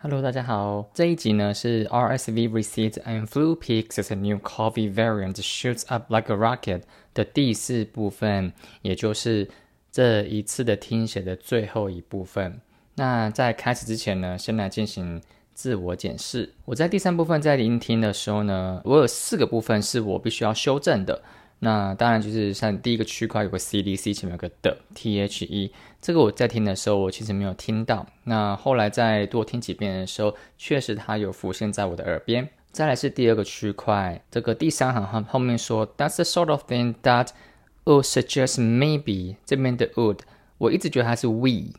Hello，大家好。这一集呢是 RSV recedes and flu peaks as a new COVID variant shoots up like a rocket 的第四部分，也就是这一次的听写的最后一部分。那在开始之前呢，先来进行自我检视。我在第三部分在聆听的时候呢，我有四个部分是我必须要修正的。那当然就是像第一个区块有个 CDC 前面有个的 THE，这个我在听的时候我其实没有听到。那后来再多听几遍的时候，确实它有浮现在我的耳边。再来是第二个区块，这个第三行后后面说 That's the sort of thing that would suggest maybe 这边的 would，我一直觉得它是 we。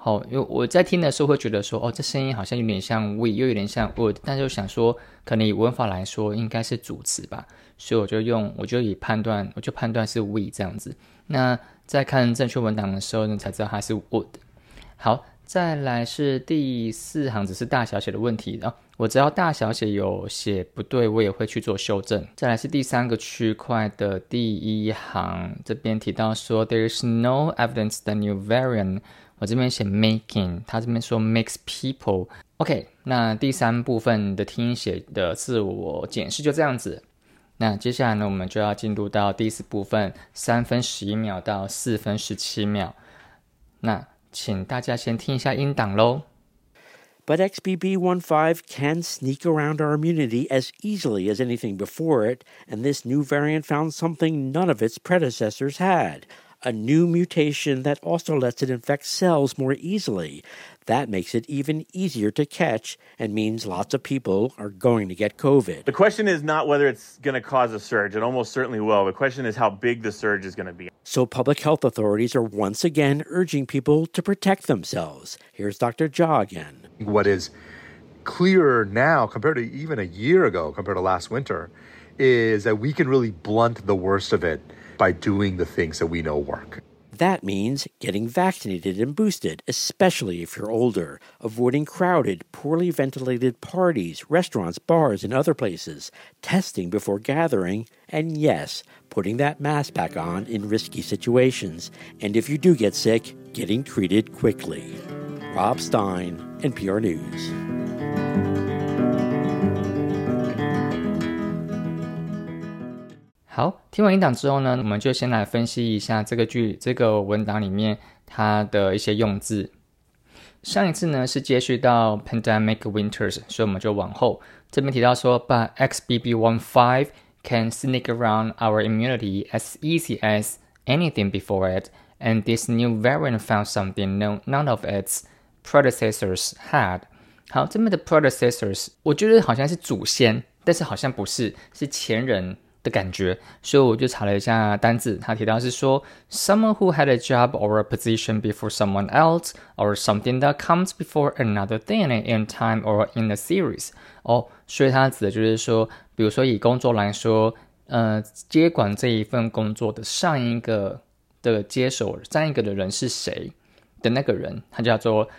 好，因为我在听的时候会觉得说，哦，这声音好像有点像 we，又有点像 would，但就想说，可能以文法来说应该是主词吧，所以我就用，我就以判断，我就判断是 we 这样子。那在看正确文档的时候呢，才知道它是 would。好，再来是第四行，只是大小写的问题啊。我只要大小写有写不对，我也会去做修正。再来是第三个区块的第一行，这边提到说，there is no evidence the new variant。我这边写 making，他这边说 makes people。OK，那第三部分的听写的自我检视就这样子。那接下来呢，我们就要进入到第四部分，三分十一秒到四分十七秒。那请大家先听一下音档喽。But XBB.1.5 can sneak around our immunity as easily as anything before it, and this new variant found something none of its predecessors had a new mutation that also lets it infect cells more easily. That makes it even easier to catch and means lots of people are going to get COVID. The question is not whether it's going to cause a surge. It almost certainly will. The question is how big the surge is going to be. So, public health authorities are once again urging people to protect themselves. Here's Dr. Jha again. What is clearer now compared to even a year ago, compared to last winter, is that we can really blunt the worst of it by doing the things that we know work. That means getting vaccinated and boosted, especially if you're older, avoiding crowded, poorly ventilated parties, restaurants, bars, and other places, testing before gathering, and yes, putting that mask back on in risky situations, and if you do get sick, getting treated quickly. Rob Stein, NPR News. 好，听完音档之后呢，我们就先来分析一下这个句、这个文档里面它的一些用字。上一次呢是接续到 pandemic winters，所以我们就往后这边提到说，But XBB.1.5 can sneak around our immunity as easy as anything before it, and this new variant found something no none of its predecessors had。好，这边的 predecessors 我觉得好像是祖先，但是好像不是，是前人。的感觉，所以我就查了一下单字，他提到是说 someone who had a job or a position before someone else or something that comes before another thing in time or in a series。哦，所以它指的就是说，比如说以工作来说，呃，接管这一份工作的上一个的接手上一个的人是谁的那个人，他叫做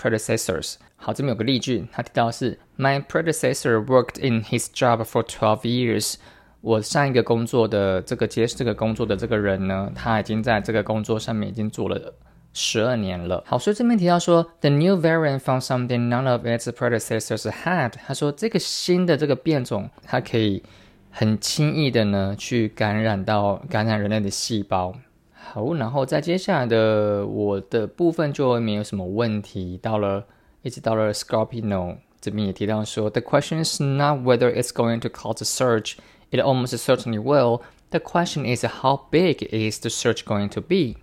predecessors。好，这边有个例句，他提到是 My predecessor worked in his job for twelve years。 我上一个工作的这个接这个工作的这个人呢，他已经在这个工作上面已经做了十二年了。好，所以这边提到说，the new variant found something none of its predecessors had。他说这个新的这个变种，它可以很轻易的呢去感染到感染人类的细胞。好，然后在接下来的我的部分就没有什么问题。到了一直到了 Scorpio 这边也提到说，the question is not whether it's going to cause a surge。it almost certainly will. The question is how big is the search going to be?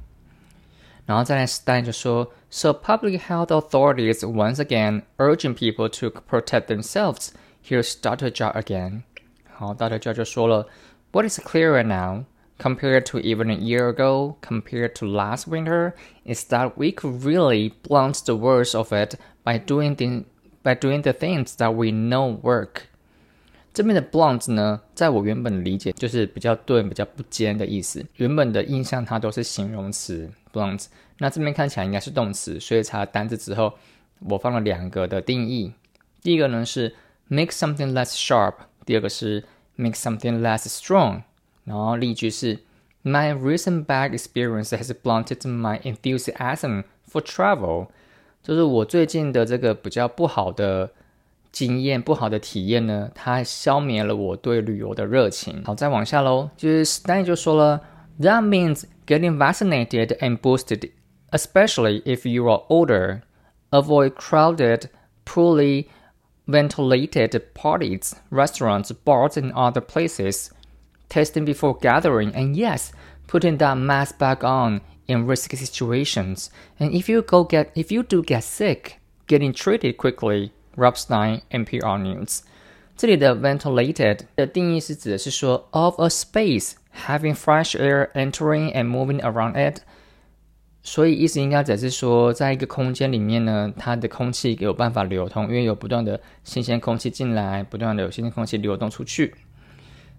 然后再来就说，So public health authorities once again urging people to protect themselves. Here's Dr. Jha again. 好，Dr. Jha 就说了，What is clearer now? compared to even a year ago, compared to last winter, is that we could really blunt the worst of it by doing the, by doing the things that we know work. 这边的 blunt 呢，在我原本理解就是比较钝、比较不尖的意思。原本的印象它都是形容词 blunt，那这边看起来应该是动词，所以查单字之后，我放了两个的定义。第一个呢是 make something less sharp，第二个是 make something less strong。然后例句是 My recent bad experience has blunted my enthusiasm for travel。就是我最近的这个比较不好的经验、不好的体验呢，它消灭了我对旅游的热情。好，再往下喽，就是 Stan 就说了，That means getting vaccinated and boosted, especially if you are older. Avoid crowded, poorly ventilated parties, restaurants, bars, and other places. Testing before gathering, and yes, putting that mask back on in risky situations. And if you go get if you do get sick, getting treated quickly. Rob Stein, NPR News。这里的 ventilated 的定义是指的是说 of a space having fresh air entering and moving around it。所以意思应该只是说，在一个空间里面呢，它的空气有办法流通，因为有不断的新鲜空气进来，不断的有新鲜空气流动出去。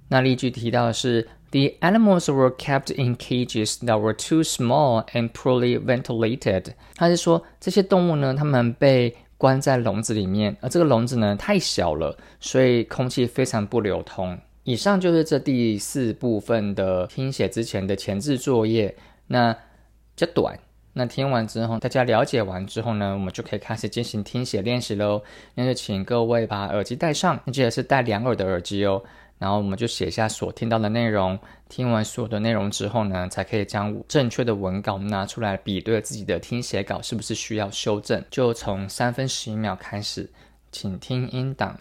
那例句提到的是，The animals were kept in cages that were too small and poorly ventilated。他是说这些动物呢，它们被关在笼子里面，而这个笼子呢太小了，所以空气非常不流通。以上就是这第四部分的听写之前的前置作业，那较短。那听完之后，大家了解完之后呢，我们就可以开始进行听写练习喽。那就请各位把耳机戴上，记得是戴两耳的耳机哦。然后我们就写下所听到的内容，听完所有的内容之后呢，才可以将正确的文稿拿出来比对自己的听写稿是不是需要修正。就从三分十一秒开始，请听音档。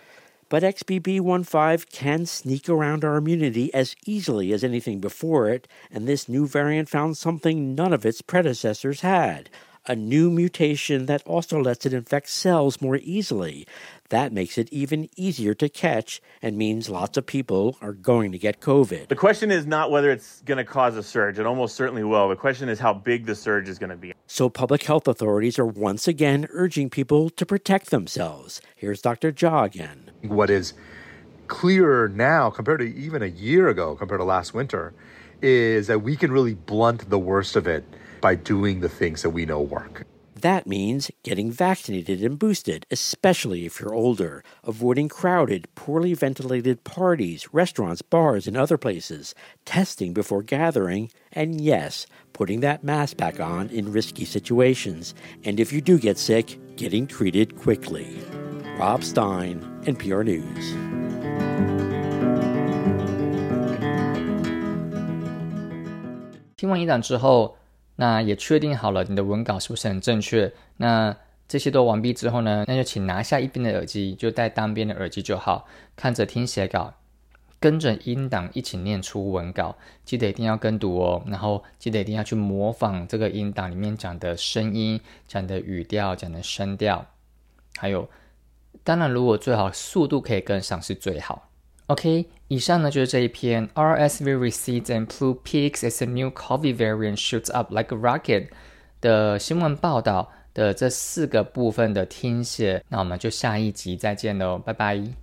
But XBB.1.5 can sneak around our immunity as easily as anything before it, and this new variant found something none of its predecessors had a new mutation that also lets it infect cells more easily. That makes it even easier to catch and means lots of people are going to get COVID. The question is not whether it's going to cause a surge. It almost certainly will. The question is how big the surge is going to be. So, public health authorities are once again urging people to protect themselves. Here's Dr. Jha again. What is clearer now compared to even a year ago, compared to last winter, is that we can really blunt the worst of it by doing the things that we know work. That means getting vaccinated and boosted, especially if you're older, avoiding crowded, poorly ventilated parties, restaurants, bars, and other places, testing before gathering, and yes, putting that mask back on in risky situations, and if you do get sick, getting treated quickly. Rob Stein, NPR News. 听完一档之后， 那也确定好了你的文稿是不是很正确？那这些都完毕之后呢？那就请拿下一边的耳机，就戴单边的耳机就好，看着听写稿，跟着音档一起念出文稿。记得一定要跟读哦，然后记得一定要去模仿这个音档里面讲的声音、讲的语调、讲的声调，还有，当然如果最好速度可以跟上是最好。OK，以上呢就是这一篇 RSV recedes and flu peaks as a new COVID variant shoots up like a rocket 的新闻报道的这四个部分的听写，那我们就下一集再见喽，拜拜。